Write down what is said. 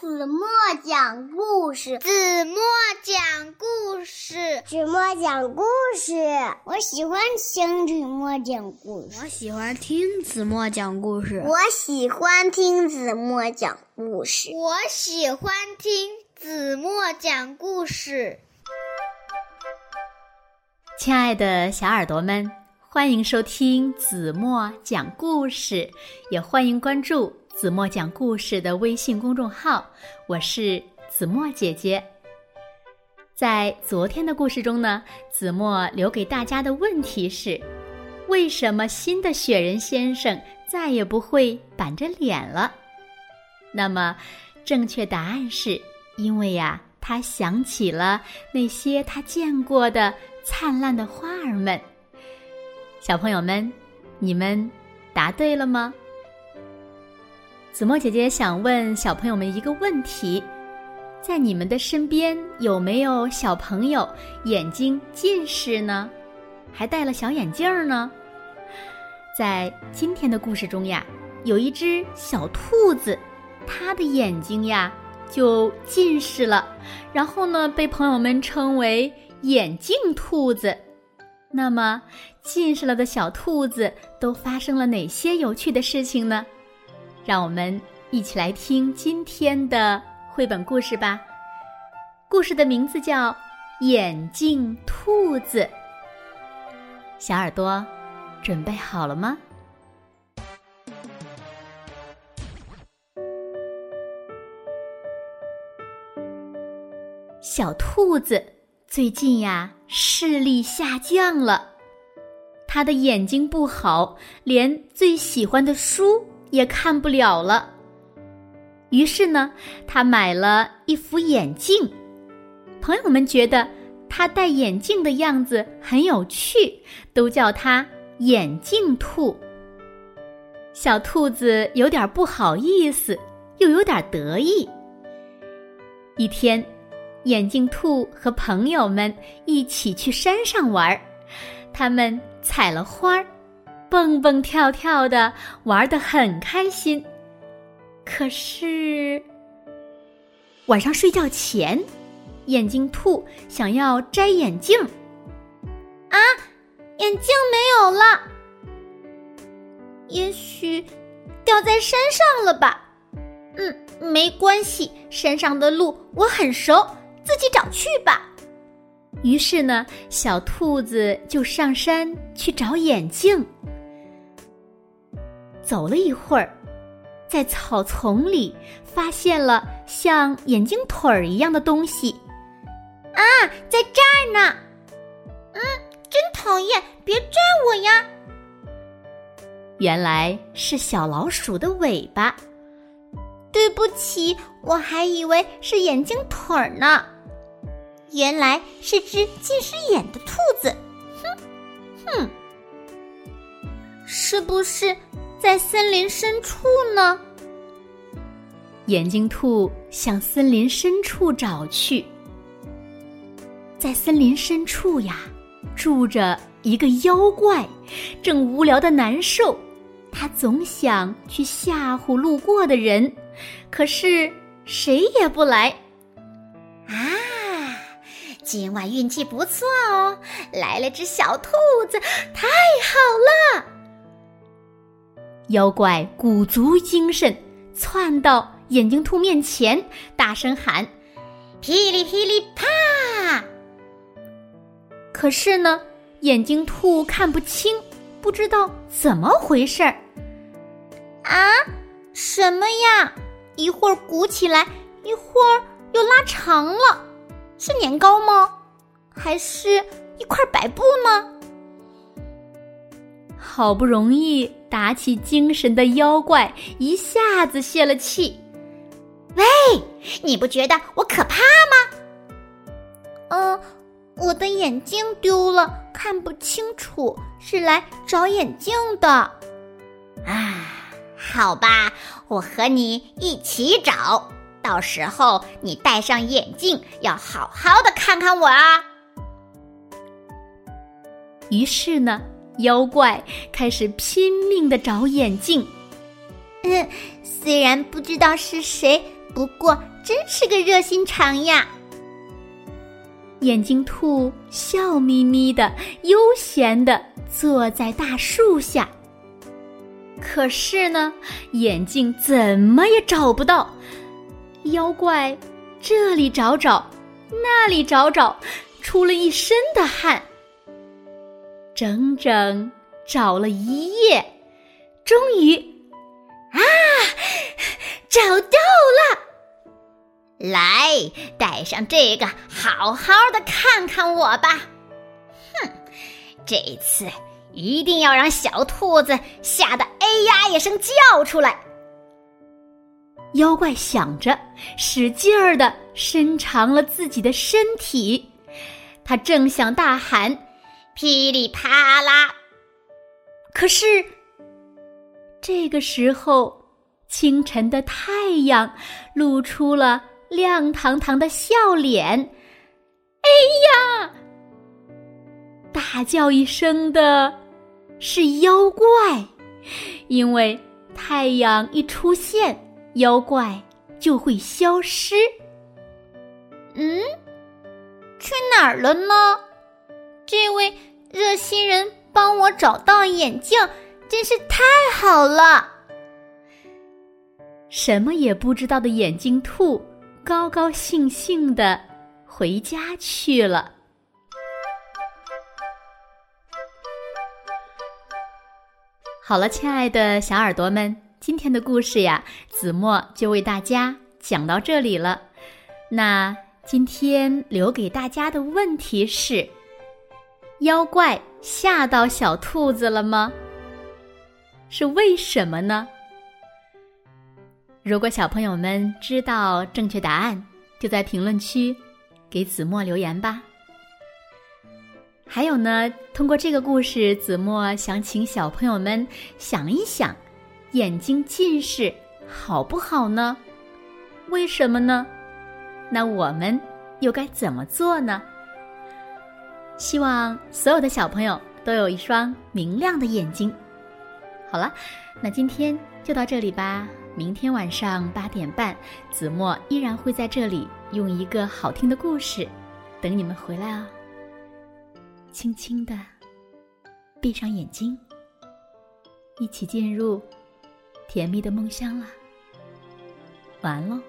子墨讲故事，子墨讲故事，子墨讲故事。我喜欢听子墨讲故事。我喜欢听子墨讲故事。我喜欢听子墨讲故事。我喜欢听子墨讲故事。亲爱的小耳朵们，欢迎收听子墨讲故事，也欢迎关注。子墨讲故事的微信公众号，我是子墨姐姐。在昨天的故事中呢，子墨留给大家的问题是：为什么新的雪人先生再也不会板着脸了？那么，正确答案是因为呀，他想起了那些他见过的灿烂的花儿们。小朋友们，你们答对了吗？子墨姐姐想问小朋友们一个问题：在你们的身边有没有小朋友眼睛近视呢？还戴了小眼镜呢？在今天的故事中呀，有一只小兔子，它的眼睛呀就近视了，然后呢被朋友们称为“眼镜兔子”。那么，近视了的小兔子都发生了哪些有趣的事情呢？让我们一起来听今天的绘本故事吧。故事的名字叫《眼镜兔子》。小耳朵，准备好了吗？小兔子最近呀，视力下降了，他的眼睛不好，连最喜欢的书。也看不了了。于是呢，他买了一副眼镜。朋友们觉得他戴眼镜的样子很有趣，都叫他“眼镜兔”。小兔子有点不好意思，又有点得意。一天，眼镜兔和朋友们一起去山上玩，他们采了花儿。蹦蹦跳跳的玩得很开心，可是晚上睡觉前，眼镜兔想要摘眼镜，啊，眼镜没有了，也许掉在山上了吧？嗯，没关系，山上的路我很熟，自己找去吧。于是呢，小兔子就上山去找眼镜。走了一会儿，在草丛里发现了像眼镜腿儿一样的东西，啊，在这儿呢！嗯，真讨厌，别拽我呀！原来是小老鼠的尾巴。对不起，我还以为是眼镜腿儿呢，原来是只近视眼的兔子。哼，哼，是不是？在森林深处呢，眼镜兔向森林深处找去。在森林深处呀，住着一个妖怪，正无聊的难受。他总想去吓唬路过的人，可是谁也不来。啊，今晚运气不错哦，来了只小兔子，太好了！妖怪鼓足精神，窜到眼镜兔面前，大声喊：“噼里噼里啪！”可是呢，眼镜兔看不清，不知道怎么回事儿。啊，什么呀？一会儿鼓起来，一会儿又拉长了，是年糕吗？还是一块白布呢？好不容易打起精神的妖怪一下子泄了气。喂，你不觉得我可怕吗？嗯，我的眼镜丢了，看不清楚，是来找眼镜的。啊，好吧，我和你一起找，到时候你戴上眼镜，要好好的看看我啊。于是呢。妖怪开始拼命的找眼镜，嗯，虽然不知道是谁不过真是个热心肠呀。眼镜兔笑眯眯的，悠闲的坐在大树下。可是呢，眼镜怎么也找不到。妖怪这里找找，那里找找，出了一身的汗。整整找了一夜，终于，啊，找到了！来，带上这个，好好的看看我吧。哼，这次一定要让小兔子吓得哎呀一声叫出来。妖怪想着，使劲儿的伸长了自己的身体，他正想大喊。噼里啪啦！可是这个时候，清晨的太阳露出了亮堂堂的笑脸。哎呀！大叫一声的是妖怪，因为太阳一出现，妖怪就会消失。嗯，去哪儿了呢？这位。热心人帮我找到眼镜，真是太好了。什么也不知道的眼镜兔高高兴兴的回家去了。好了，亲爱的小耳朵们，今天的故事呀，子墨就为大家讲到这里了。那今天留给大家的问题是。妖怪吓到小兔子了吗？是为什么呢？如果小朋友们知道正确答案，就在评论区给子墨留言吧。还有呢，通过这个故事，子墨想请小朋友们想一想：眼睛近视好不好呢？为什么呢？那我们又该怎么做呢？希望所有的小朋友都有一双明亮的眼睛。好了，那今天就到这里吧。明天晚上八点半，子墨依然会在这里用一个好听的故事等你们回来哦。轻轻的闭上眼睛，一起进入甜蜜的梦乡了。晚安喽。